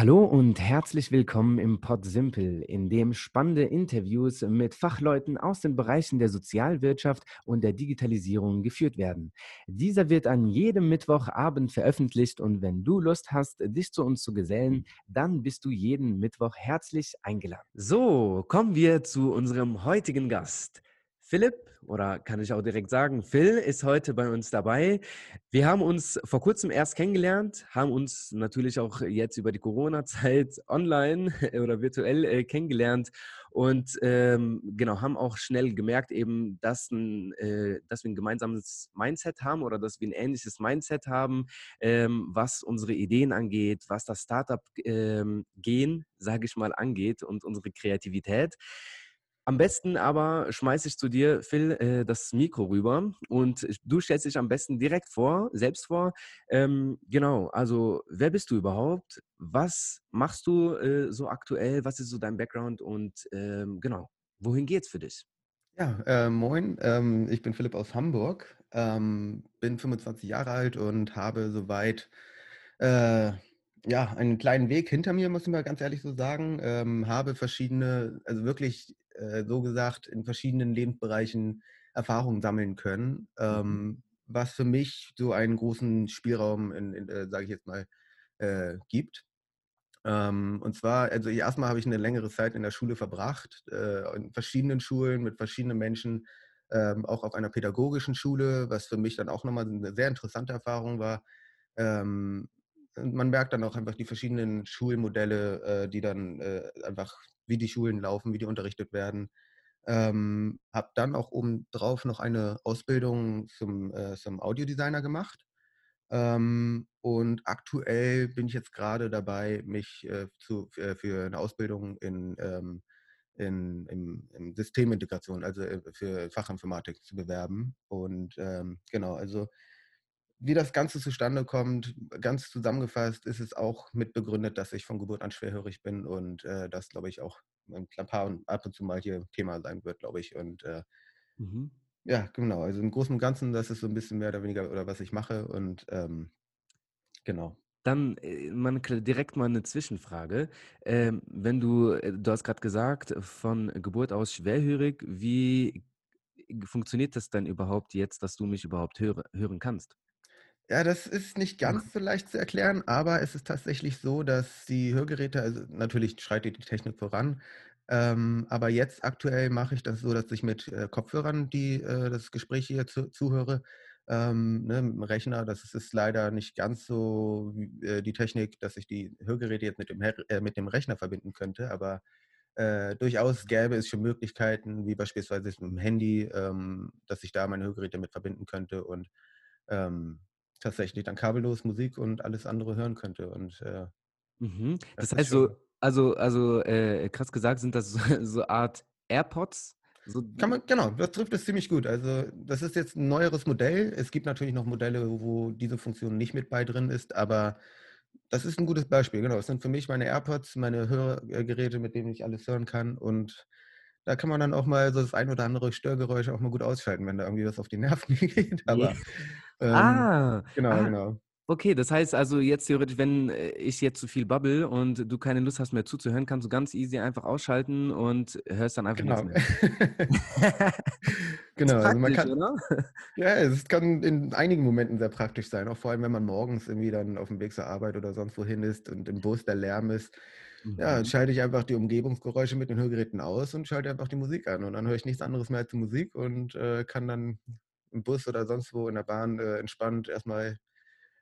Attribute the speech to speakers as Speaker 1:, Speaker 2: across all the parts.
Speaker 1: Hallo und herzlich willkommen im Pod Simple, in dem spannende Interviews mit Fachleuten aus den Bereichen der Sozialwirtschaft und der Digitalisierung geführt werden. Dieser wird an jedem Mittwochabend veröffentlicht und wenn du Lust hast, dich zu uns zu gesellen, dann bist du jeden Mittwoch herzlich eingeladen. So, kommen wir zu unserem heutigen Gast. Philipp, oder kann ich auch direkt sagen, Phil ist heute bei uns dabei. Wir haben uns vor kurzem erst kennengelernt, haben uns natürlich auch jetzt über die Corona-Zeit online oder virtuell äh, kennengelernt und ähm, genau, haben auch schnell gemerkt eben, dass, ein, äh, dass wir ein gemeinsames Mindset haben oder dass wir ein ähnliches Mindset haben, ähm, was unsere Ideen angeht, was das Startup-Gehen, ähm, sage ich mal, angeht und unsere Kreativität. Am besten aber schmeiße ich zu dir, Phil, äh, das Mikro rüber und du stellst dich am besten direkt vor, selbst vor. Ähm, genau, also wer bist du überhaupt? Was machst du äh, so aktuell? Was ist so dein Background? Und ähm, genau, wohin geht's für dich?
Speaker 2: Ja, äh, moin, ähm, ich bin Philipp aus Hamburg, ähm, bin 25 Jahre alt und habe soweit äh, ja, einen kleinen Weg hinter mir, muss ich mal ganz ehrlich so sagen. Ähm, habe verschiedene, also wirklich äh, so gesagt, in verschiedenen Lebensbereichen Erfahrungen sammeln können,
Speaker 1: Mhm.
Speaker 2: ähm, was für mich so einen großen Spielraum, in, in, äh, sage ich jetzt mal, äh, gibt. Ähm, und zwar, also erstmal habe ich eine längere Zeit in der Schule verbracht, äh, in verschiedenen Schulen mit verschiedenen Menschen, ähm, auch auf einer pädagogischen Schule, was für mich dann auch nochmal eine sehr interessante Erfahrung war. Ähm, und man merkt dann auch einfach die verschiedenen Schulmodelle, äh, die dann einfach, wie die Schulen laufen, wie die unterrichtet werden. Ähm, habe dann auch obendrauf noch eine Ausbildung zum, äh, zum Audiodesigner gemacht. Ähm, und aktuell bin ich jetzt gerade dabei, mich äh, zu, für, für eine Ausbildung in, ähm, in, in, in Systemintegration, also äh, für Fachinformatik zu bewerben. Und ähm, genau, also wie das Ganze zustande kommt, ganz zusammengefasst ist es auch mit begründet, dass ich von Geburt an schwerhörig bin und äh, das, glaube ich, auch ein paar und ab und zu mal hier Thema sein wird, glaube ich. Und äh,
Speaker 1: Mhm.
Speaker 2: ja, genau, also im Großen und Ganzen, das ist so ein bisschen mehr oder weniger, oder was ich mache und ähm, genau.
Speaker 1: Dann äh, kle direkt mal eine Zwischenfrage. Ähm, wenn du äh, du hast gerade gesagt, von Geburt aus schwerhörig, wie funktioniert das denn überhaupt jetzt, dass du mich überhaupt höre hören kannst?
Speaker 2: Ja, das ist nicht ganz so leicht zu erklären, aber es ist tatsächlich so, dass die Hörgeräte also, natürlich schreitet die Technik voran, ähm, aber jetzt aktuell mache ich das so, dass ich mit, äh, Kopfhörern die äh, das Gespräch hier zu zuhöre, ähm, ne, mit'm Rechner. Das ist leider nicht ganz so äh, die Technik, dass ich die Hörgeräte jetzt mit dem äh, mit dem Rechner verbinden könnte, aber, äh, durchaus gäbe es schon Möglichkeiten, wie beispielsweise jetzt mit'm Handy, ähm, dass ich da meine Hörgeräte mit verbinden könnte und, ähm tatsächlich dann kabellos Musik und alles andere hören könnte und, äh,
Speaker 1: Mhm.
Speaker 2: das
Speaker 1: Das heißt so also also, äh, krass gesagt sind das so so Art AirPods? So
Speaker 2: kann man genau, das trifft es ziemlich gut. Also, das ist jetzt 'n neueres Modell. Es gibt natürlich noch Modelle, wo diese Funktion nicht mit bei drin ist, aber das ist 'n gutes Beispiel, genau. Das sind für mich meine AirPods, meine Hörgeräte, mit denen ich alles hören kann und da kann man dann auch mal so das ein oder andere Störgeräusch auch mal gut ausschalten, wenn da irgendwie was auf die Nerven geht, aber, ähm,
Speaker 1: Ah,
Speaker 2: genau,
Speaker 1: ah,
Speaker 2: genau.
Speaker 1: okay, das heißt also jetzt theoretisch, wenn, äh, ich jetzt zu viel babbel und du keine Lust hast mehr zuzuhören, kannst du ganz easy einfach ausschalten und hörst dann einfach
Speaker 2: Genau.
Speaker 1: mehr. Ist
Speaker 2: Genau, also man kann
Speaker 1: oder?
Speaker 2: Ja, es kann in einigen Momenten sehr praktisch sein, auch vor allem, wenn man morgens irgendwie dann auf dem Weg zur Arbeit oder sonst wohin ist und im Bus der Lärm ist. Ja,
Speaker 1: Mhm.
Speaker 2: schalte ich einfach die Umgebungsgeräusche mit den Hörgeräten aus und schalte einfach die Musik an und dann höre ich nichts anderes mehr als die Musik und, äh, kann dann im Bus oder sonst wo in der Bahn, äh, entspannt erst mal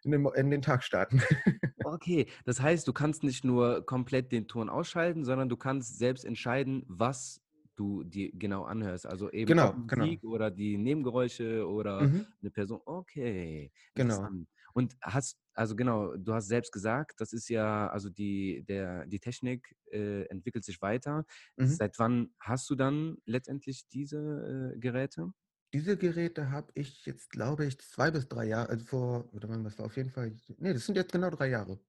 Speaker 2: in den in den Tag starten.
Speaker 1: Okay, das heißt, du kannst nicht nur komplett den Ton ausschalten, sondern du kannst selbst entscheiden, was du dir genau anhörst. Also eben
Speaker 2: Genau, genau.
Speaker 1: Musik oder die Nebengeräusche oder
Speaker 2: Mhm,
Speaker 1: eine Person. Okay,
Speaker 2: genau.
Speaker 1: Und hast also genau, du hast selbst gesagt, das ist ja also die der die Technik, äh, entwickelt sich weiter.
Speaker 2: Mhm.
Speaker 1: Seit wann hast du dann letztendlich diese, äh, Geräte?
Speaker 2: Diese Geräte habe ich jetzt, glaube ich, 2 bis 3 Jahre also vor oder wann das war auf jeden Fall ne, das sind jetzt genau 3 Jahre.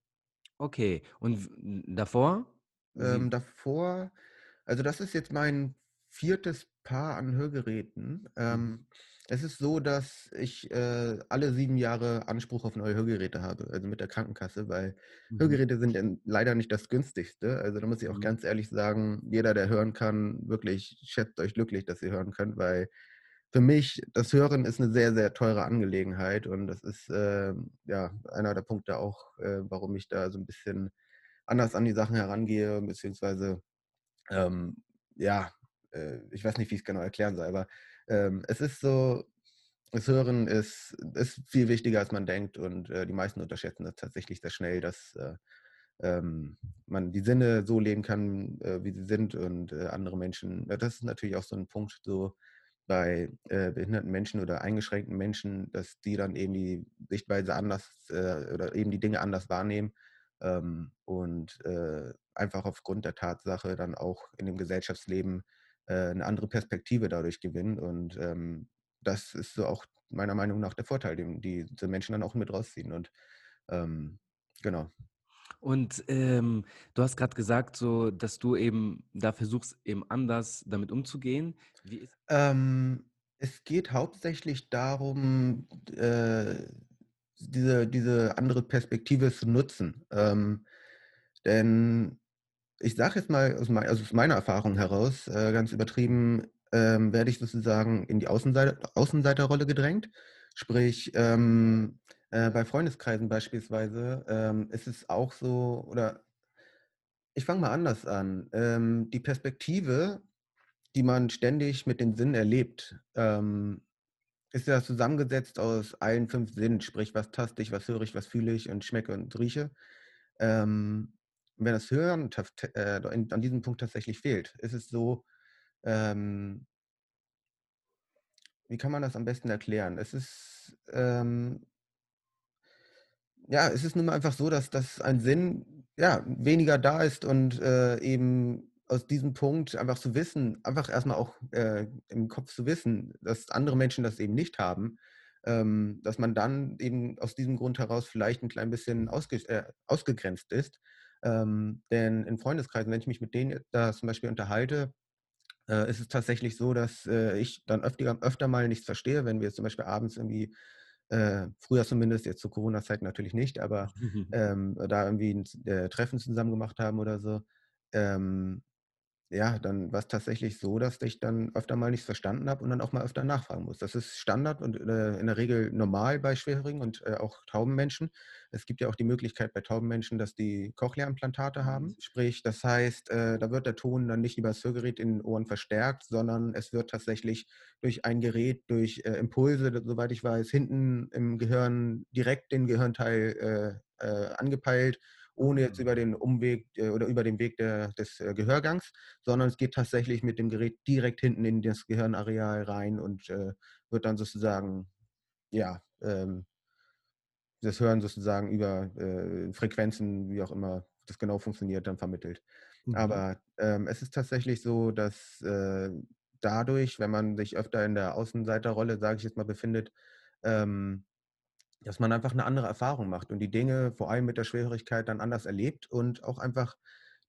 Speaker 1: Okay, und davor?
Speaker 2: Ähm, davor also das ist jetzt mein viertes Paar an Hörgeräten.
Speaker 1: mhm.
Speaker 2: Ähm, Es ist so, dass ich, äh, alle 7 Jahre Anspruch auf neue Hörgeräte habe, also mit der Krankenkasse, weil
Speaker 1: Mhm.
Speaker 2: Hörgeräte sind denn leider nicht das günstigste. Also, da muss ich auch
Speaker 1: Mhm.
Speaker 2: ganz ehrlich sagen, jeder, der hören kann, wirklich schätzt euch glücklich, dass ihr hören könnt, weil für mich das Hören ist 'ne sehr, sehr teure Angelegenheit und das ist, ähm, ja, einer der Punkte auch, äh, warum ich da so 'n bisschen anders an die Sachen herangehe, beziehungsweise, ähm, ja, äh, ich weiß nicht, wie ich's genau erklären soll, aber, ähm, es ist so das Hören ist ist viel wichtiger, als man denkt und, äh, die meisten unterschätzen das tatsächlich sehr schnell, dass, äh, ähm, man die Sinne so leben kann, äh, wie sie sind und, äh, andere Menschen ja, das ist natürlich auch so 'n Punkt so bei, äh, behinderten Menschen oder eingeschränkten Menschen, dass die dann eben die Sichtweise anders, äh oder eben die Dinge anders wahrnehmen, ähm, und, äh, einfach aufgrund der Tatsache dann auch in dem Gesellschaftsleben, äh, 'ne andere Perspektive dadurch gewinnen und, ähm, das ist so auch meiner Meinung nach der Vorteil, den diese Menschen dann auch mit rausziehen und, ähm, genau.
Speaker 1: Und, ähm, du hast grad gesagt, so, dass du eben da versuchst, eben anders damit umzugehen.
Speaker 2: Ähm, es geht hauptsächlich darum, äh, diese diese andere Perspektive zu nutzen. Ähm, denn ich sage jetzt mal aus also aus meiner Erfahrung heraus, äh, ganz übertrieben, ähm, werde ich sozusagen in die Außensei Außenseiterrolle gedrängt. Sprich, ähm, äh, bei Freundeskreisen beispielsweise, ähm, ist es auch so oder ich fange mal anders an. Ähm, die Perspektive, die man ständig mit den Sinnen erlebt, ähm, ist ja zusammengesetzt aus allen 5 Sinnen, sprich, was taste ich, was höre ich, was fühle ich und schmecke und rieche. Ähm, wenn das Hören äh, an diesem Punkt tatsächlich fehlt, ist es so, ähm wie kann man das am besten erklären? Es ist, ähm ja, es ist nun mal einfach so, dass dass ein Sinn, ja, weniger da ist und, äh, eben aus diesem Punkt einfach zu wissen einfach erst mal auch, äh, im Kopf zu wissen, dass andere Menschen das eben nicht haben, ähm, dass man dann eben aus diesem Grund heraus vielleicht 'n klein bisschen ausge äh, ausgegrenzt ist. Ähm, denn in Freundeskreisen, wenn ich mich mit denen da zum Beispiel unterhalte, äh, ist es tatsächlich so, dass, äh, ich dann öftiger öfter mal nichts verstehe, wenn wir zum Beispiel abends irgendwie äh, früher zumindest, jetzt zu Corona-Zeiten natürlich nicht, aber, ähm, da irgendwie 'n z äh, Treffen zusammen gemacht haben oder so. Ähm, ja, dann war's tatsächlich so, dass ich dann öfter mal nichts verstanden habe und dann auch mal öfter nachfragen muss. Das ist Standard und, äh, in der Regel normal bei Schwerhörigen und, äh, auch tauben Menschen. Es gibt ja auch die Möglichkeit bei tauben Menschen, dass die Cochlea-Implantate haben.
Speaker 1: Mhm.
Speaker 2: Sprich, das heißt, äh, da wird der Ton dann nicht übers Hörgerät in den Ohren verstärkt, sondern es wird tatsächlich durch ein Gerät, durch, äh, Impulse, soweit ich weiß, hinten im Gehirn direkt den Gehirnteil, äh, äh, angepeilt, ohne jetzt
Speaker 1: Ah.
Speaker 2: über den Umweg, äh, oder über den Weg der des, äh, Gehörgangs, sondern es geht tatsächlich mit dem Gerät direkt hinten in das Gehirnareal rein und, äh, wird dann sozusagen, ja, ähm das Hören sozusagen über, äh, Frequenzen, wie auch immer das genau funktioniert, dann vermittelt.
Speaker 1: Mhm.
Speaker 2: Aber, ähm, es ist tatsächlich so, dass, dadurch, wenn man sich öfter in der Außenseiterrolle, sage ich jetzt mal, befindet, ähm, dass man einfach 'ne andere Erfahrung macht und die Dinge vor allem mit der Schwerhörigkeit dann anders erlebt und auch einfach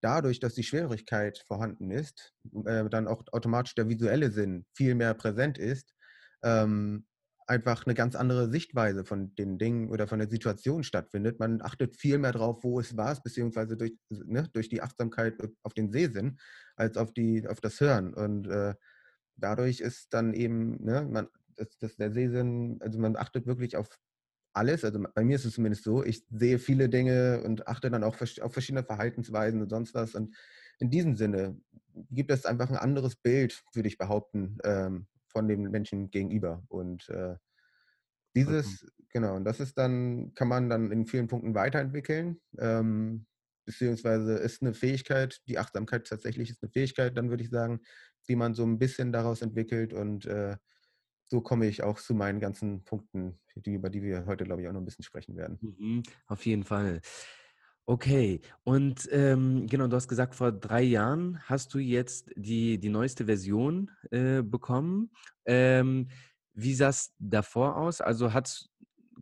Speaker 2: dadurch, dass die Schwerhörigkeit vorhanden ist, äh, dann auch automatisch der visuelle Sinn viel mehr präsent ist, ähm, einfach 'ne ganz andere Sichtweise von den Dingen oder von der Situation stattfindet. Man achtet viel mehr drauf, wo ist was, beziehungsweise durch ne, durch die Achtsamkeit auf den Sehsinn als auf die auf das Hören. Und, äh, dadurch ist dann eben, ne, man dass dass der Sehsinn also, man achtet wirklich auf alles. Also, bei mir ist es zumindest so, ich sehe viele Dinge und achte dann auch auf verschiedene Verhaltensweisen und sonst was. Und in diesem Sinne gibt es einfach 'n anderes Bild, würde ich behaupten, ähm, von dem Menschen gegenüber. Und, äh,
Speaker 1: Vollkommen.
Speaker 2: dieses genau, und das ist dann kann man dann in vielen Punkten weiterentwickeln, ähm, beziehungsweise ist 'ne Fähigkeit die Achtsamkeit tatsächlich ist 'ne Fähigkeit, dann würde ich sagen, die man so 'n bisschen daraus entwickelt und, äh, so komme ich auch zu meinen ganzen Punkten, die über die wir heute, glaube ich, auch noch 'n bisschen sprechen werden.
Speaker 1: Mhm, auf jeden Fall. Okay, und, ähm, genau, du hast gesagt, vor 3 Jahren hast du jetzt die die neueste Version, äh, bekommen. Ähm, wie sah's davor aus? Also, hattest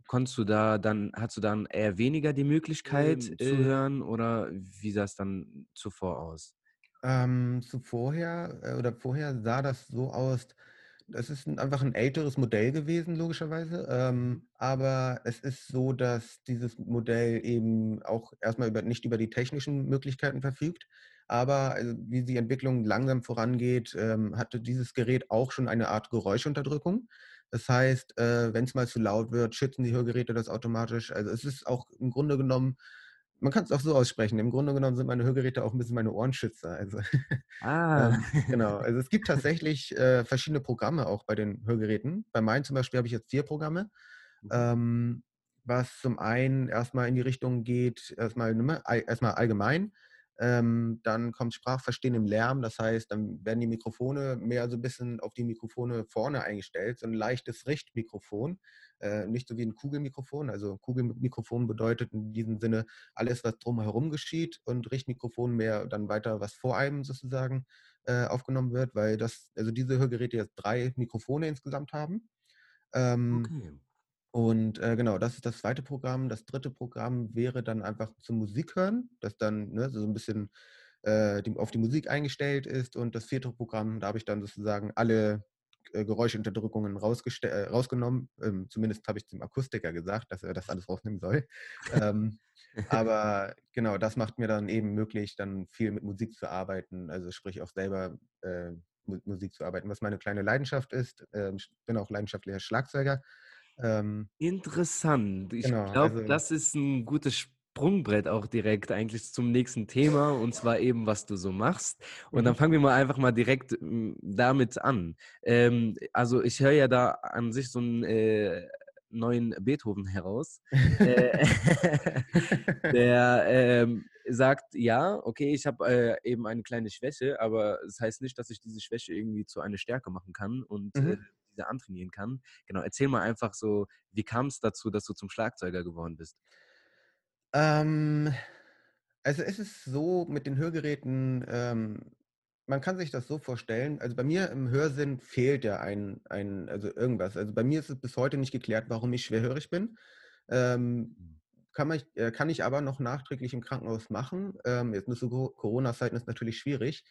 Speaker 1: konntest du da dann hattest du dann eher weniger die Möglichkeit,
Speaker 2: Ähm,
Speaker 1: zu
Speaker 2: äh
Speaker 1: hören oder wie sah's dann zuvor aus?
Speaker 2: Ähm, zuvorher äh, oder vorher sah das so aus, Das ist einfach 'n älteres Modell gewesen, logischerweise. Ähm, aber es ist so, dass dieses Modell eben auch erst mal über nicht über die technischen Möglichkeiten verfügt. Aber, also, wie die Entwicklung langsam vorangeht, ähm, hatte dieses Gerät auch schon eine Art Geräuschunterdrückung. Das heißt, äh, wenn's mal zu laut wird, schützen die Hörgeräte das automatisch. Also, es ist auch im Grunde genommen man kann's auch so aussprechen, im Grunde genommen sind meine Hörgeräte auch 'n bisschen meine Ohrenschützer. Also,
Speaker 1: Ah.
Speaker 2: ähm, genau. Also, es gibt tatsächlich, äh, verschiedene Programme auch bei den Hörgeräten. Bei meinen zum Beispiel habe ich jetzt 4 Programme,
Speaker 1: Mhm.
Speaker 2: ähm, was zum einen erst mal in die Richtung geht, erst mal, ne, all erst mal allgemein. Ähm, dann kommt Sprachverstehen im Lärm. Das heißt, dann werden die Mikrofone mehr so 'n bisschen auf die Mikrofone vorne eingestellt, so 'n leichtes Richtmikrofon, äh, nicht so wie 'n Kugelmikrofon. Also, Kugelmikrofon bedeutet in diesem Sinne alles, was drumherum geschieht und Richtmikrofon mehr dann weiter, was vor einem sozusagen, äh, aufgenommen wird, weil das also, diese Hörgeräte jetzt 3 Mikrofone insgesamt haben. Ähm,
Speaker 1: Okay.
Speaker 2: Und, äh, genau, das ist das 2. Programm. Das 3. Programm wäre dann einfach zum Musik hören, das dann, ne, so 'n bisschen, äh, die auf die Musik eingestellt ist. Und das 4. Programm, da habe ich dann sozusagen alle, äh, Geräuschunterdrückungen äh, rausgenommen. Ähm, zumindest habe ich dem Akustiker gesagt, dass er das alles rausnehmen soll. Ähm, aber genau, das macht mir dann eben möglich, dann viel mit Musik zu arbeiten, also, sprich auch selber, äh, Musik zu arbeiten, was meine kleine Leidenschaft ist. Ähm, ich bin auch leidenschaftlicher Schlagzeuger. Ähm
Speaker 1: Interessant. Ich
Speaker 2: Genau,
Speaker 1: glaube,
Speaker 2: also
Speaker 1: das ist 'n gutes Sprungbrett auch direkt eigentlich zum nächsten Thema, und zwar eben, was du so machst. Und dann
Speaker 2: Mhm.
Speaker 1: fangen wir mal einfach mal direkt, hm, damit an. Ähm, also, ich höre ja da an sich so 'n, äh, neuen Beethoven heraus. Äh, der, ähm, sagt: „Ja, okay, ich habe, äh, eben eine kleine Schwäche, aber es heißt nicht, dass ich diese Schwäche irgendwie zu einer Stärke machen kann und, äh,
Speaker 2: Mhm.
Speaker 1: Diese antrainieren kann.“ Genau, erzähl mal einfach so, wie kam's dazu, dass du zum Schlagzeuger geworden bist?
Speaker 2: Ähm, also, es ist so mit den Hörgeräten, ähm, man kann sich das so vorstellen also, bei mir im Hörsinn fehlt ja ein ein also, irgendwas. Also, bei mir ist es bis heute nicht geklärt, warum ich schwerhörig bin. Ähm,
Speaker 1: Mhm.
Speaker 2: kann man äh, kann ich aber noch nachträglich im Krankenhaus machen. Ähm, jetzt mit so Co Corona-Zeiten ist natürlich schwierig.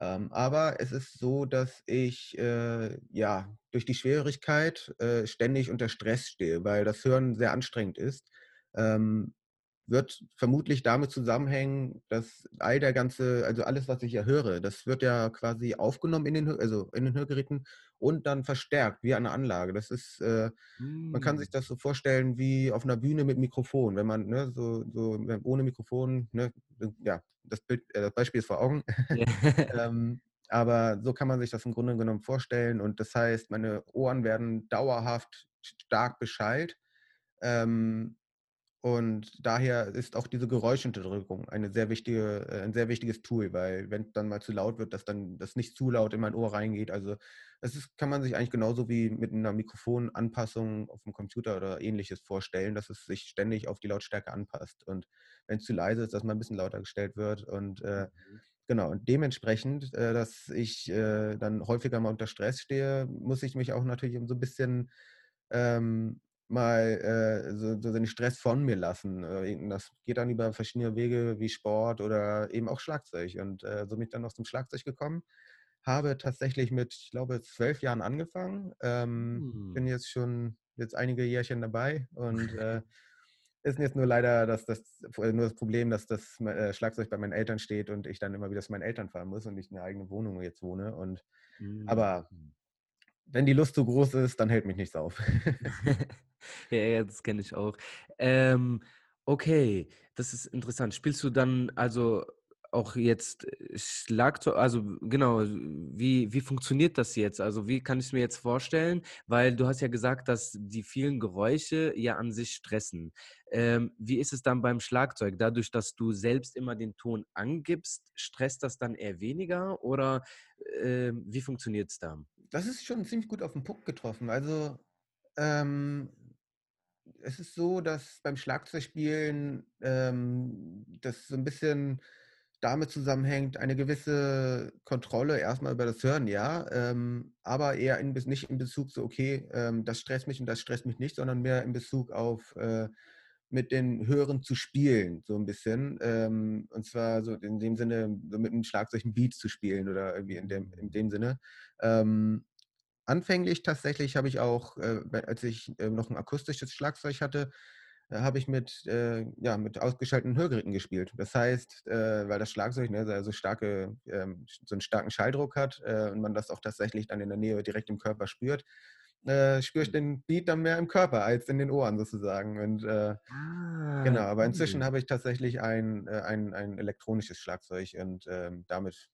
Speaker 2: Ähm, aber es ist so, dass ich, äh, ja, durch die Schwerhörigkeit, äh, ständig unter Stress stehe, weil das Hören sehr anstrengend ist. Ähm, wird vermutlich damit zusammenhängen, dass all der ganze also, alles, was ich ja höre, das wird ja quasi aufgenommen in den also, in den Hörgeräten und dann verstärkt wie eine Anlage. Das ist, äh man kann sich
Speaker 1: Hm.
Speaker 2: das so vorstellen wie auf 'ner Bühne mit Mikrofon. Wenn man, ne, so so ohne Mikrofon, ne, ja, das Bild äh, das Beispiel ist vor Augen. Ähm, aber so kann man sich das im Grunde genommen vorstellen. Und das heißt, meine Ohren werden dauerhaft stark beschallt. Ähm, und daher ist auch diese Geräuschunterdrückung eine sehr wichtige äh, ein sehr wichtiges Tool, weil wenn's dann mal zu laut wird, dass dann das nicht zu laut in mein Ohr reingeht. Also, das ist kann man sich eigentlich genauso wie mit 'ner Mikrofonanpassung auf'm Computer oder Ähnliches vorstellen, dass es sich ständig auf die Lautstärke anpasst. Und wenn's zu leise ist, dass mal 'n bisschen lauter gestellt wird und, äh,
Speaker 1: Mhm.
Speaker 2: genau. Und dementsprechend, äh, dass ich, äh, dann häufiger mal unter Stress stehe, muss ich mich auch natürlich so 'n bisschen, ähm, mal, äh, so so den Stress von mir lassen. Äh, das geht dann über verschiedene Wege wie Sport oder eben auch Schlagzeug. Und, äh, so bin ich dann auch zum Schlagzeug gekommen. Habe tatsächlich mit, ich glaube, 12 Jahren angefangen. Ähm, bin
Speaker 1: Hm.
Speaker 2: jetzt schon jetzt einige Jährchen dabei und, äh, ist jetzt nur leider, dass das nur das Problem, dass das, äh, Schlagzeug bei meinen Eltern steht und ich dann immer wieder zu meinen Eltern fahren muss und ich in 'ner eigenen Wohnung jetzt wohne und
Speaker 1: Mhm.
Speaker 2: aber wenn die Lust so groß ist, dann hält mich nichts auf.
Speaker 1: Ja, ja, das kenne ich auch. Ähm, okay, das ist interessant. Spielst du dann also auch jetzt Schlagzeu also, genau, wie wie funktioniert das jetzt? Also, wie kann ich's mir jetzt vorstellen? Weil du hast ja gesagt, dass die vielen Geräusche ja an sich stressen. Ähm, wie ist es dann beim Schlagzeug? Dadurch, dass du selbst immer den Ton angibst, stresst das dann eher weniger oder, ähm, wie funktioniert's da?
Speaker 2: Das ist schon ziemlich gut auf 'n Punkt getroffen. Also, ähm, es ist so, dass beim Schlagzeugspielen, ähm, das so 'n bisschen damit zusammenhängt, eine gewisse Kontrolle erst mal über das Hören, ja, ähm, aber eher in nicht in Bezug so: „Okay, ähm, das stresst mich und das stresst mich nicht“, sondern mehr in Bezug auf, äh, mit den Hören zu spielen, so 'n bisschen. Ähm, und zwar so in dem Sinne, so mit 'm Schlagzeug 'n Beat zu spielen oder irgendwie in dem in dem Sinne. Ähm anfänglich tatsächlich habe ich auch, äh, als ich äh, noch ein akustisches Schlagzeug hatte, äh, habe ich mit, äh, ja, mit ausgeschalteten Hörgeräten gespielt. Das heißt, äh, weil das Schlagzeug ne, so, starke, ähm, so einen starken Schalldruck hat äh, und man das auch tatsächlich dann in der Nähe direkt im Körper spürt, spüre ich hm. den Beat dann mehr im Körper als in den Ohren sozusagen. Und ah, genau, aber inzwischen habe ich tatsächlich ein, ein, ein elektronisches Schlagzeug und ähm, damit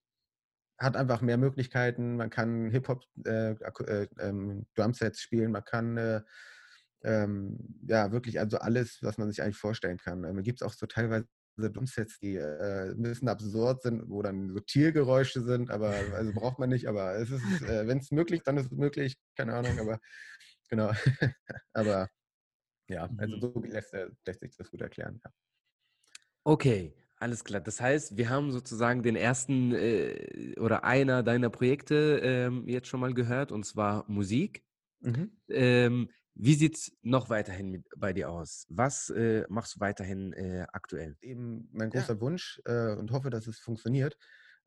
Speaker 2: hat einfach mehr Möglichkeiten. Man kann Hip-Hop, äh, äh, ähm, Drumsets spielen, man kann äh, ähm, ja wirklich also alles, was man sich eigentlich vorstellen kann. Ähm, Gibt es auch so teilweise Drumsets, die äh, ein bisschen absurd sind, wo dann so Tiergeräusche sind, aber also braucht man nicht, aber es ist, äh, wenn es möglich, dann ist es möglich, keine Ahnung, aber genau. aber ja, also mhm. so lässt, lässt, sich das gut erklären. Ja.
Speaker 1: Okay, alles klar. Das heißt, wir haben sozusagen den ersten äh, oder einer deiner Projekte ähm, jetzt schon mal gehört, und zwar Musik. Mhm. Ähm, wie sieht es noch weiterhin mit, bei dir aus? Was äh, machst du weiterhin äh, aktuell?
Speaker 2: Eben mein großer ja. Wunsch äh, und hoffe, dass es funktioniert,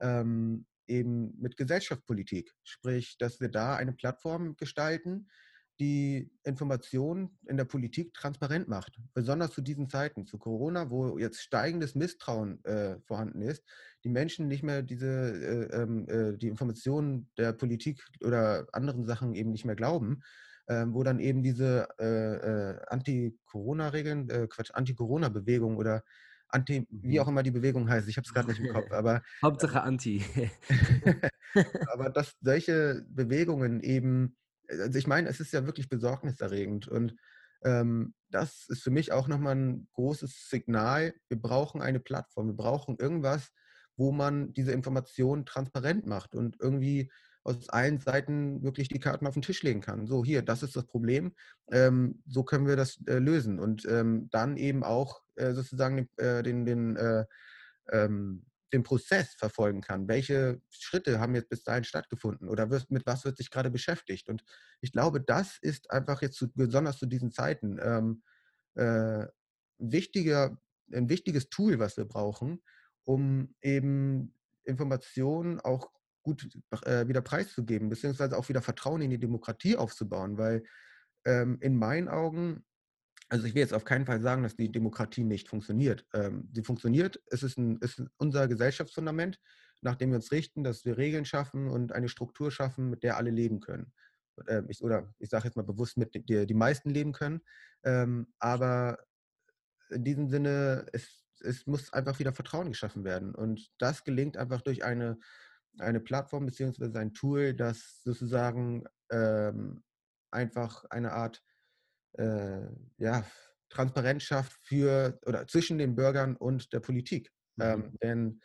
Speaker 2: ähm, eben mit Gesellschaftspolitik. Sprich, dass wir da eine Plattform gestalten, die Informationen in der Politik transparent macht. Besonders zu diesen Zeiten, zu Corona, wo jetzt steigendes Misstrauen äh, vorhanden ist, die Menschen nicht mehr diese äh, ähm, äh, die Informationen der Politik oder anderen Sachen eben nicht mehr glauben, ähm, wo dann eben diese äh, äh, Anti-Corona-Regeln, äh, Quatsch, Anti-Corona-Bewegung oder Anti, wie mhm. auch immer die Bewegung heißt, ich habe es gerade nicht im Kopf, aber
Speaker 1: Hauptsache Anti.
Speaker 2: aber dass solche Bewegungen eben also ich meine, es ist ja wirklich besorgniserregend und ähm, das ist für mich auch nochmal ein großes Signal. Wir brauchen eine Plattform, wir brauchen irgendwas, wo man diese Informationen transparent macht und irgendwie aus allen Seiten wirklich die Karten auf den Tisch legen kann. So, hier, das ist das Problem, ähm, so können wir das äh, lösen und ähm, dann eben auch äh, sozusagen äh, den, den äh, ähm, den Prozess verfolgen kann. Welche Schritte haben jetzt bis dahin stattgefunden oder mit was wird sich gerade beschäftigt? Und ich glaube, das ist einfach jetzt zu, besonders zu diesen Zeiten ähm, äh, wichtiger, ein wichtiges Tool, was wir brauchen, um eben Informationen auch gut äh, wieder preiszugeben, beziehungsweise auch wieder Vertrauen in die Demokratie aufzubauen, weil ähm, in meinen Augen also ich will jetzt auf keinen Fall sagen, dass die Demokratie nicht funktioniert. Ähm, sie funktioniert, es ist, ein, ist unser Gesellschaftsfundament, nach dem wir uns richten, dass wir Regeln schaffen und eine Struktur schaffen, mit der alle leben können. Äh, ich, oder ich sage jetzt mal bewusst, mit der die meisten leben können. Ähm, aber in diesem Sinne, es, es muss einfach wieder Vertrauen geschaffen werden. Und das gelingt einfach durch eine, eine Plattform bzw. ein Tool, das sozusagen ähm, einfach eine Art äh, ja, Transparenz schafft für oder zwischen den Bürgern und der Politik. Mhm. Ähm, denn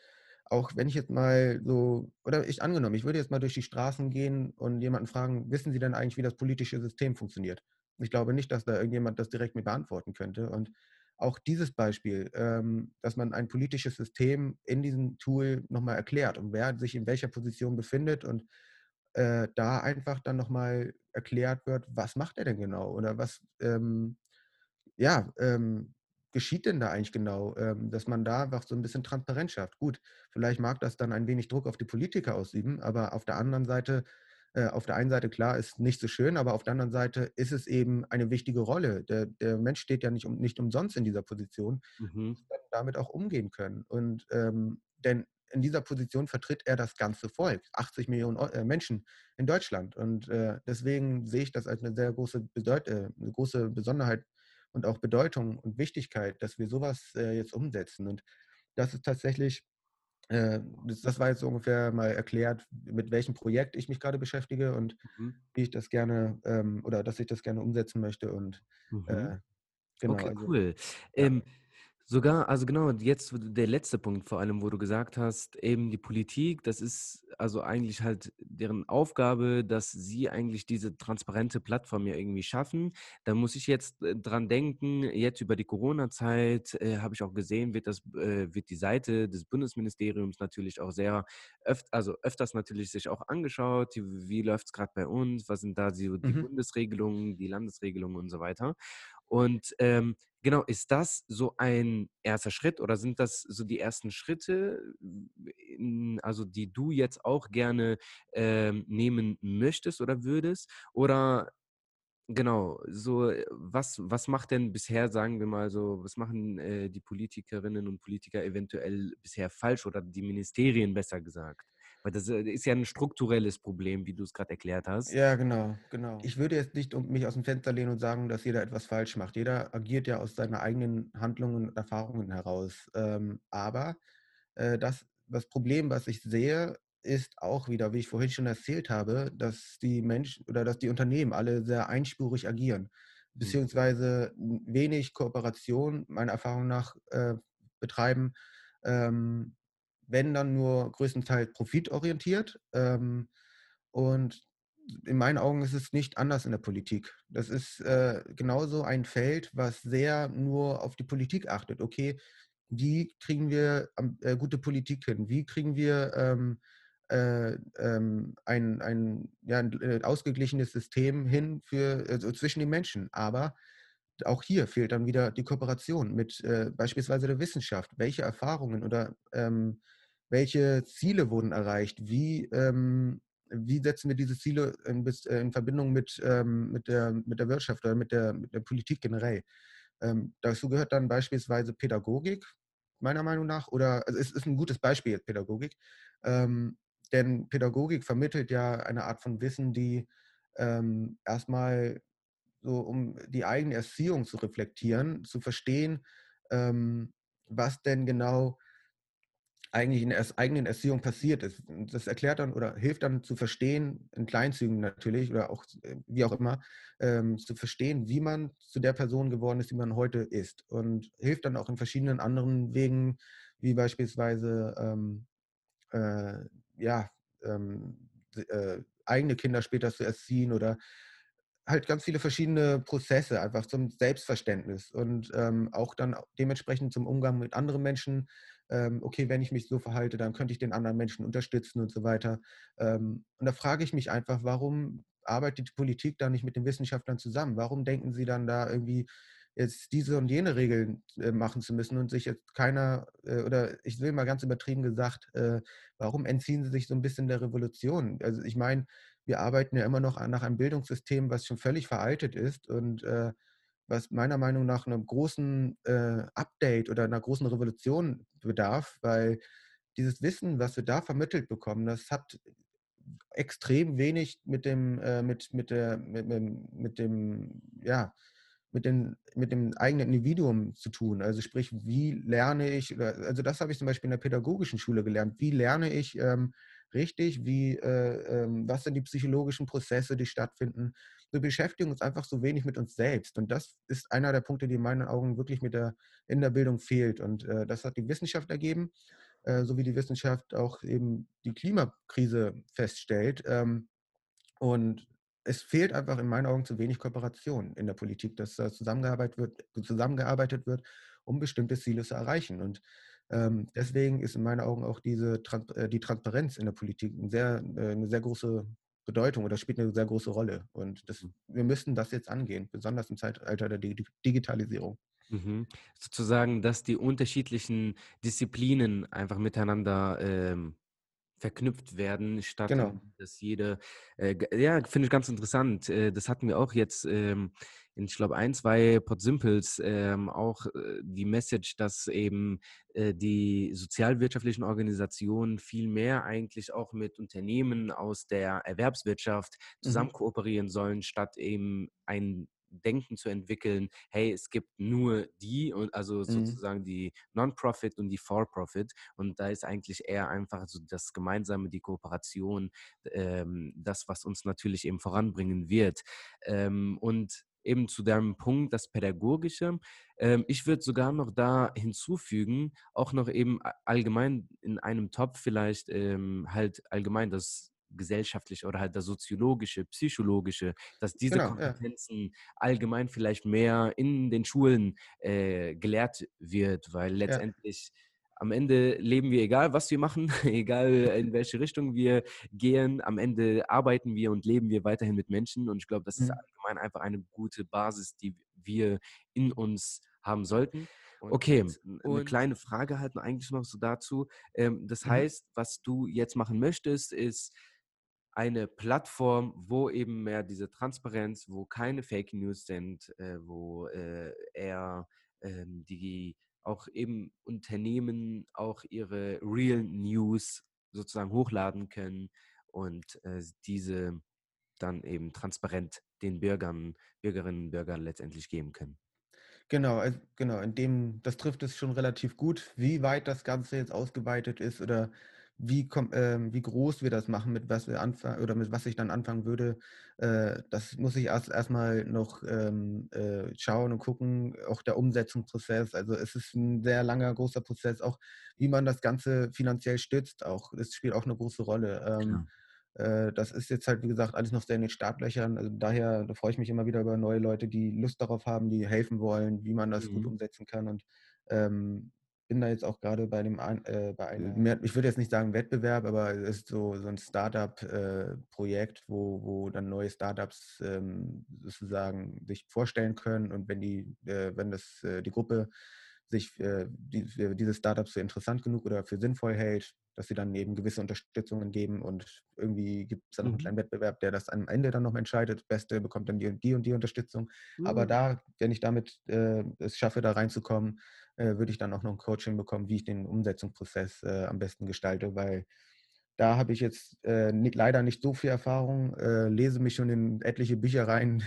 Speaker 2: auch wenn ich jetzt mal so, oder ich angenommen, ich würde jetzt mal durch die Straßen gehen und jemanden fragen, wissen Sie denn eigentlich, wie das politische System funktioniert? Ich glaube nicht, dass da irgendjemand das direkt mir beantworten könnte. Und auch dieses Beispiel, ähm, dass man ein politisches System in diesem Tool nochmal erklärt und wer sich in welcher Position befindet und äh, da einfach dann nochmal erklärt wird, was macht er denn genau oder was, ähm, ja, ähm, geschieht denn da eigentlich genau, ähm, dass man da einfach so ein bisschen Transparenz schafft. Gut, vielleicht mag das dann ein wenig Druck auf die Politiker ausüben, aber auf der anderen Seite, äh, auf der einen Seite klar ist nicht so schön, aber auf der anderen Seite ist es eben eine wichtige Rolle. Der, der Mensch steht ja nicht, um, nicht umsonst in dieser Position, mhm. damit auch umgehen können. Und ähm, denn in dieser Position vertritt er das ganze Volk, 80 Millionen äh, Menschen in Deutschland. Und äh, deswegen sehe ich das als eine sehr große, Bedeut äh, eine große Besonderheit und auch Bedeutung und Wichtigkeit, dass wir sowas äh, jetzt umsetzen. Und das ist tatsächlich, äh, das, das, war jetzt ungefähr mal erklärt, mit welchem Projekt ich mich gerade beschäftige und mhm. wie ich das gerne ähm, oder dass ich das gerne umsetzen möchte. Und
Speaker 1: mhm. Äh, genau. Okay, also, cool. Ja. Sogar, also genau, jetzt der letzte Punkt vor allem, wo du gesagt hast, eben die Politik, das ist also eigentlich halt deren Aufgabe, dass sie eigentlich diese transparente Plattform ja irgendwie schaffen. Da muss ich jetzt äh, dran denken, jetzt über die Corona-Zeit äh, habe ich auch gesehen, wird, das, äh, wird die Seite des Bundesministeriums natürlich auch sehr öft, also öfters natürlich sich auch angeschaut, wie, wie läuft es gerade bei uns, was sind da die, die mhm. Bundesregelungen, die Landesregelungen und so weiter. Und ähm, genau, ist das so ein erster Schritt oder sind das so die ersten Schritte, in, also die du jetzt auch gerne ähm, nehmen möchtest oder würdest? Oder Genau, so äh, was was macht denn bisher, sagen wir mal so was machen, äh, die Politikerinnen und Politiker eventuell bisher falsch oder die Ministerien besser gesagt? Weil das, äh, ist ja ein strukturelles Problem, wie du es gerade erklärt hast.
Speaker 2: Ja, genau, genau. Ich würde jetzt nicht um mich aus dem Fenster lehnen und sagen, dass jeder etwas falsch macht. Jeder agiert ja aus seinen eigenen Handlungen und Erfahrungen heraus. Ähm, aber, äh, das das Problem, was ich sehe, ist auch wieder, wie ich vorhin schon erzählt habe, dass die Menschen oder dass die Unternehmen alle sehr einspurig agieren,
Speaker 1: Mhm.
Speaker 2: beziehungsweise wenig Kooperation meiner Erfahrung nach, äh, betreiben, ähm, wenn dann nur größtenteils profitorientiert. Ähm, und in meinen Augen ist es nicht anders in der Politik. Das ist, äh, genauso ein Feld, was sehr nur auf die Politik achtet. Okay, wie kriegen wir äh, gute Politik hin? Wie kriegen wir, ähm, äh, ähm, ein ein, ja, 'n äh, ausgeglichenes System hin für also, zwischen den Menschen. Aber auch hier fehlt dann wieder die Kooperation mit, äh, beispielsweise der Wissenschaft. Welche Erfahrungen oder, ähm, welche Ziele wurden erreicht? Wie, ähm wie setzen wir diese Ziele in äh, in Verbindung mit, ähm mit der mit der Wirtschaft oder mit der mit der Politik generell? Ähm, dazu gehört dann beispielsweise Pädagogik, meiner Meinung nach, oder also, es ist ein gutes Beispiel jetzt Pädagogik, ähm, denn Pädagogik vermittelt ja eine Art von Wissen, die, ähm, erst so um die eigene Erziehung zu reflektieren, zu verstehen, ähm, was denn genau eigentlich in der eigenen Erziehung passiert ist. Das erklärt dann oder hilft dann zu verstehen, in Kleinzügen natürlich oder auch äh, wie auch immer, ähm, zu verstehen, wie man zu der Person geworden ist, die man heute ist. Und hilft dann auch in verschiedenen anderen Wegen, wie beispielsweise ähm, äh, ja, ähm, äh, eigene Kinder später zu erziehen oder halt ganz viele verschiedene Prozesse einfach zum Selbstverständnis und ähm, auch dann dementsprechend zum Umgang mit anderen Menschen. Ähm, okay, wenn ich mich so verhalte, dann könnte ich den anderen Menschen unterstützen und so weiter. Ähm, und da frage ich mich einfach, warum arbeitet die Politik da nicht mit den Wissenschaftlern zusammen? Warum denken sie dann da irgendwie jetzt diese und jene Regeln äh, machen zu müssen und sich jetzt keiner, äh, oder ich will mal ganz übertrieben gesagt, äh, warum entziehen sie sich so ein bisschen der Revolution? Also ich meine, wir arbeiten ja immer noch nach einem Bildungssystem, was schon völlig veraltet ist und was meiner Meinung nach einem großen äh, Update oder einer großen Revolution bedarf, weil dieses Wissen, was wir da vermittelt bekommen, das hat extrem wenig mit dem, äh, mit, mit, der, mit, mit, mit dem, ja, mit, den, mit dem eigenen Individuum zu tun. Also sprich, wie lerne ich, also das habe ich zum Beispiel in der pädagogischen Schule gelernt, wie lerne ich ähm, richtig, wie, äh, ähm, was sind die psychologischen Prozesse, die stattfinden. Wir beschäftigen uns einfach so wenig mit uns selbst. Und das ist einer der Punkte, die in meinen Augen wirklich mit der, in der Bildung fehlt. Und äh, das hat die Wissenschaft ergeben, äh, so wie die Wissenschaft auch eben die Klimakrise feststellt. Ähm, und es fehlt einfach in meinen Augen zu wenig Kooperation in der Politik, dass da zusammengearbeitet wird, zusammengearbeitet wird, um bestimmte Ziele zu erreichen. Und deswegen ist in meinen Augen auch diese äh, die Transparenz in der Politik ein sehr, äh, eine sehr große Bedeutung oder spielt eine sehr große Rolle. Und das,
Speaker 1: Mhm.
Speaker 2: wir müssen das jetzt angehen, besonders im Zeitalter der Digi Digitalisierung.
Speaker 1: Mhm. Sozusagen, dass die unterschiedlichen Disziplinen einfach miteinander, ähm, verknüpft werden, statt
Speaker 2: Genau.
Speaker 1: dass jede äh, ja, finde ich ganz interessant. Äh, das hatten wir auch jetzt, ähm, in, ich glaube, ein, 2 Podsimples, ähm, auch, äh, die Message, dass eben, äh, die sozialwirtschaftlichen Organisationen viel mehr eigentlich auch mit Unternehmen aus der Erwerbswirtschaft zusammen
Speaker 2: Mhm.
Speaker 1: kooperieren sollen, statt eben ein Denken zu entwickeln, hey, es gibt nur die und also
Speaker 2: Mhm.
Speaker 1: sozusagen die Non-Profit und die For-Profit. Und da ist eigentlich eher einfach so das Gemeinsame, die Kooperation, ähm, das, was uns natürlich eben voranbringen wird. Ähm, und eben zu deinem Punkt, das Pädagogische. Ähm, ich würde sogar noch da hinzufügen, auch noch eben allgemein in einem Topf vielleicht ähm, halt allgemein das gesellschaftliche oder halt das soziologische, psychologische, dass diese
Speaker 2: Genau, ja.
Speaker 1: Kompetenzen allgemein vielleicht mehr in den Schulen äh, gelehrt wird, weil
Speaker 2: Ja.
Speaker 1: Am Ende leben wir, egal was wir machen, egal in welche Richtung wir gehen, am Ende arbeiten wir und leben wir weiterhin mit Menschen und ich glaube, das ist
Speaker 2: Mhm.
Speaker 1: allgemein einfach eine gute Basis, die wir in uns haben sollten. Okay, eine kleine Frage halt eigentlich noch so dazu. Ähm, das
Speaker 2: Mhm.
Speaker 1: heißt, was du jetzt machen möchtest, ist eine Plattform, wo eben mehr diese Transparenz, wo keine Fake News sind, äh, wo äh, eher ähm, die auch eben Unternehmen auch ihre Real News sozusagen hochladen können und äh, diese dann eben transparent den Bürgern, Bürgerinnen und Bürgern letztendlich geben können.
Speaker 2: Genau, also genau, in dem das trifft es schon relativ gut. Wie weit das Ganze jetzt ausgeweitet ist oder wie ähm, wie groß wir das machen, mit was wir anfangen oder mit was ich dann anfangen würde, äh, das muss ich erst erst mal noch, ähm, äh, schauen und gucken, auch der Umsetzungsprozess. Also, es ist ein sehr langer, großer Prozess, auch wie man das Ganze finanziell stützt auch. Das spielt auch eine große Rolle. Ähm, äh, das ist jetzt halt, wie gesagt, alles noch sehr in den Startlöchern. Also, daher da freue ich mich immer wieder über neue Leute, die Lust darauf haben, die helfen wollen, wie man das gut
Speaker 1: Mhm.
Speaker 2: umsetzen kann und, ähm, bin da jetzt auch gerade bei dem ein äh, bei einem ich würde jetzt nicht sagen Wettbewerb, aber es ist so so 'n Start-up, äh, wo wo dann neue Startups, ähm, sozusagen sich vorstellen können und wenn die äh, wenn das äh, die Gruppe sich äh, die diese Startups für interessant genug oder für sinnvoll hält, dass sie dann eben gewisse Unterstützungen geben und irgendwie gibt es dann noch einen
Speaker 1: Mhm.
Speaker 2: kleinen Wettbewerb, der das am Ende dann noch entscheidet. Beste bekommt dann die und die und die Unterstützung. Aber
Speaker 1: Mhm.
Speaker 2: da, wenn ich damit äh, es schaffe, da reinzukommen, äh, würde ich dann auch noch ein Coaching bekommen, wie ich den Umsetzungsprozess, äh, am besten gestalte, weil da habe ich jetzt, äh, ni leider nicht so viel Erfahrung, äh, lese mich schon in etliche Bücher rein,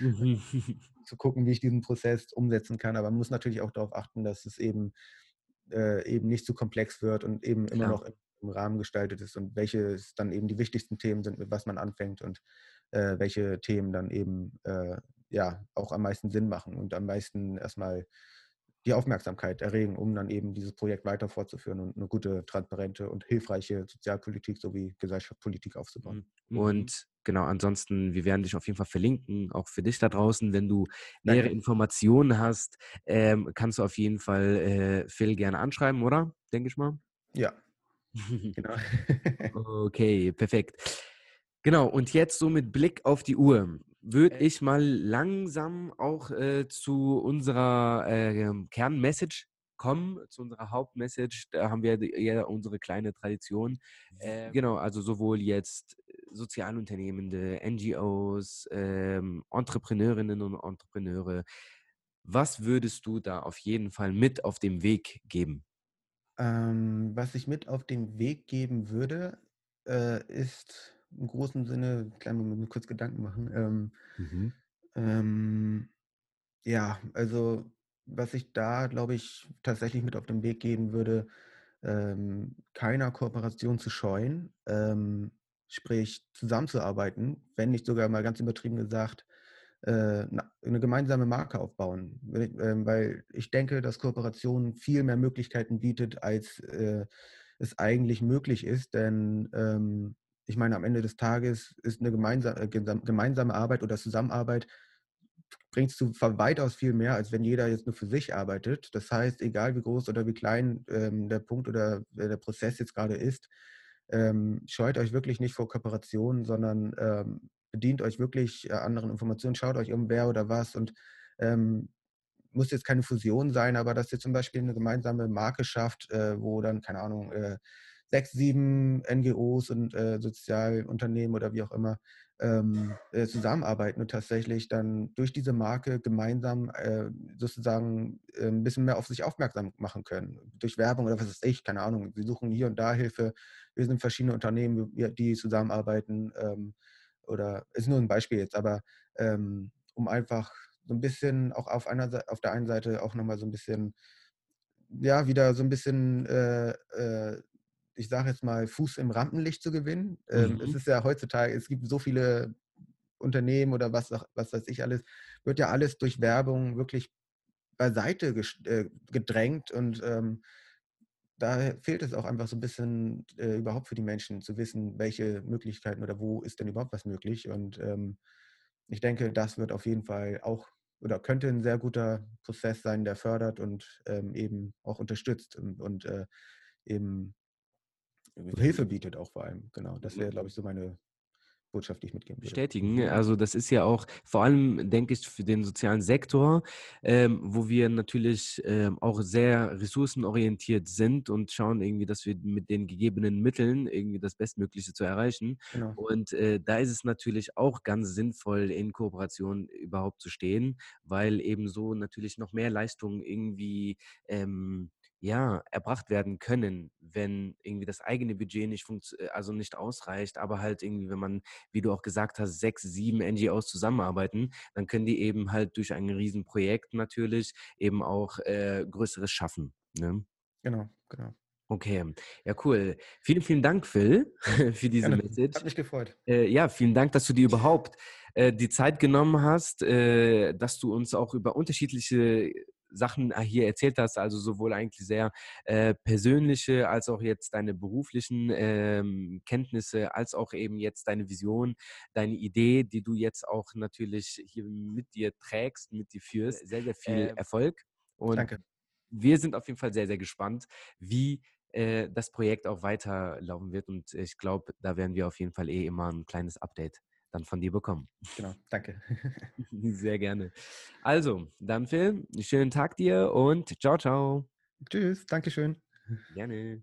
Speaker 1: Mhm.
Speaker 2: zu gucken, wie ich diesen Prozess umsetzen kann. Aber man muss natürlich auch darauf achten, dass es eben äh, eben nicht zu komplex wird und eben immer
Speaker 1: Klar.
Speaker 2: noch im im Rahmen gestaltet ist und welches dann eben die wichtigsten Themen sind, mit was man anfängt und, äh, welche Themen dann eben, ja, auch am meisten Sinn machen und am meisten erstmal die Aufmerksamkeit erregen, um dann eben dieses Projekt weiter fortzuführen und eine gute, transparente und hilfreiche Sozialpolitik sowie Gesellschaftspolitik aufzubauen.
Speaker 1: Mhm. Und genau, ansonsten, wir werden dich auf jeden Fall verlinken, auch für dich da draußen. Wenn du nähere
Speaker 2: Danke.
Speaker 1: Informationen hast, ähm, kannst du auf jeden Fall äh, Phil gerne anschreiben, oder? Denke ich mal.
Speaker 2: Ja, genau.
Speaker 1: Okay, perfekt. Genau, und jetzt so mit Blick auf die Uhr würde
Speaker 2: Äh.
Speaker 1: ich mal langsam auch äh, zu unserer äh, ähm, Kernmessage kommen, zu unserer Hauptmessage. Da haben wir ja unsere kleine Tradition. Äh, genau, also sowohl jetzt äh, Sozialunternehmende, NGOs, ähm, Entrepreneurinnen und Entrepreneure. Was würdest du da auf jeden Fall mit auf den Weg geben?
Speaker 2: Ähm, was ich mit auf den Weg geben würde, äh, ist im großen Sinne kleinen Moment, mir kurz Gedanken machen. Ähm,
Speaker 1: Mhm.
Speaker 2: ähm, ja, also, was ich da, glaube ich, tatsächlich mit auf den Weg geben würde, ähm, keiner Kooperation zu scheuen, ähm, sprich zusammenzuarbeiten, wenn nicht sogar mal ganz übertrieben gesagt, äh, 'ne 'ne gemeinsame Marke aufbauen. Ähm, weil ich denke, dass Kooperation viel mehr Möglichkeiten bietet, als, äh, es eigentlich möglich ist, denn, ähm, ich meine, am Ende des Tages ist 'ne gemeinsa äh, gemeinsame Arbeit oder Zusammenarbeit bringst du von weitaus viel mehr, als wenn jeder jetzt nur für sich arbeitet. Das heißt, egal wie groß oder wie klein, ähm, der Punkt oder, äh, der Prozess jetzt gerade ist, ähm, scheut euch wirklich nicht vor Kooperationen, sondern, ähm, bedient euch wirklich, äh, anderen Informationen. Schaut euch um, wer oder was und, ähm, muss jetzt keine Fusion sein, aber dass ihr zum Beispiel eine gemeinsame Marke schafft, äh, wo dann, keine Ahnung, äh, 6, 7 NGOs und, äh, Sozialunternehmen oder wie auch immer, ähm, äh, zusammenarbeiten und tatsächlich dann durch diese Marke gemeinsam, äh, sozusagen, äh, 'n bisschen mehr auf sich aufmerksam machen können. Durch Werbung oder was weiß ich, keine Ahnung. Sie suchen hier und da Hilfe. Wir sind verschiedene Unternehmen, die zusammenarbeiten, ähm, oder ist nur ein Beispiel jetzt, aber, ähm, um einfach so ein bisschen auch auf einer auf der einen Seite auch noch mal so ein bisschen ja, wieder so ein bisschen, äh, äh, ich sage jetzt mal, Fuß im Rampenlicht zu gewinnen. Ähm, es
Speaker 1: Mhm.
Speaker 2: ist ja heutzutage es gibt so viele Unternehmen oder was was weiß ich alles, wird ja alles durch Werbung wirklich beiseite äh, gedrängt und, ähm, da fehlt es auch einfach so ein bisschen, äh, überhaupt für die Menschen zu wissen, welche Möglichkeiten oder wo ist denn überhaupt was möglich. Und, ähm, ich denke, das wird auf jeden Fall auch oder könnte ein sehr guter Prozess sein, der fördert und, ähm, eben auch unterstützt und und, äh, eben Hilfe bietet auch vor allem. Genau, das wäre, glaube ich, so meine Botschaft, die ich mitgeben würde.
Speaker 1: bestätigen. Also das ist ja auch vor allem, denke ich, für den sozialen Sektor, ähm, wo wir natürlich ähm, auch sehr ressourcenorientiert sind und schauen irgendwie, dass wir mit den gegebenen Mitteln irgendwie das Bestmögliche zu erreichen.
Speaker 2: Genau.
Speaker 1: Und äh, da ist es natürlich auch ganz sinnvoll, in Kooperation überhaupt zu stehen, weil eben so natürlich noch mehr Leistungen irgendwie ähm, ja, erbracht werden können, wenn irgendwie das eigene Budget nicht äh, also nicht ausreicht, aber halt irgendwie, wenn man, wie du auch gesagt hast, 6, 7 NGOs zusammenarbeiten, dann können die eben halt durch ein Riesenprojekt natürlich eben auch äh, Größeres schaffen. Ne?
Speaker 2: Genau, genau.
Speaker 1: Okay, ja cool. Vielen, vielen Dank, Phil, für diese
Speaker 2: Gerne.
Speaker 1: Message.
Speaker 2: Hat mich gefreut.
Speaker 1: Äh, ja, vielen Dank, dass du dir überhaupt äh, die Zeit genommen hast, äh, dass du uns auch über unterschiedliche Sachen äh, hier erzählt hast, also sowohl eigentlich sehr äh, persönliche als auch jetzt deine beruflichen ähm, Kenntnisse, als auch eben jetzt deine Vision, deine Idee, die du jetzt auch natürlich hier mit dir trägst, mit dir führst. Sehr, sehr viel
Speaker 2: Ähm,
Speaker 1: Erfolg. Und
Speaker 2: Danke.
Speaker 1: wir sind auf jeden Fall sehr, sehr gespannt, wie äh, das Projekt auch weiterlaufen wird. Und ich glaube, da werden wir auf jeden Fall eh immer ein kleines Update dann von dir bekommen.
Speaker 2: Genau, danke.
Speaker 1: Sehr gerne. Also, dann Phil, schönen Tag dir und ciao, ciao.
Speaker 2: Tschüss, Dankeschön.
Speaker 1: Gerne.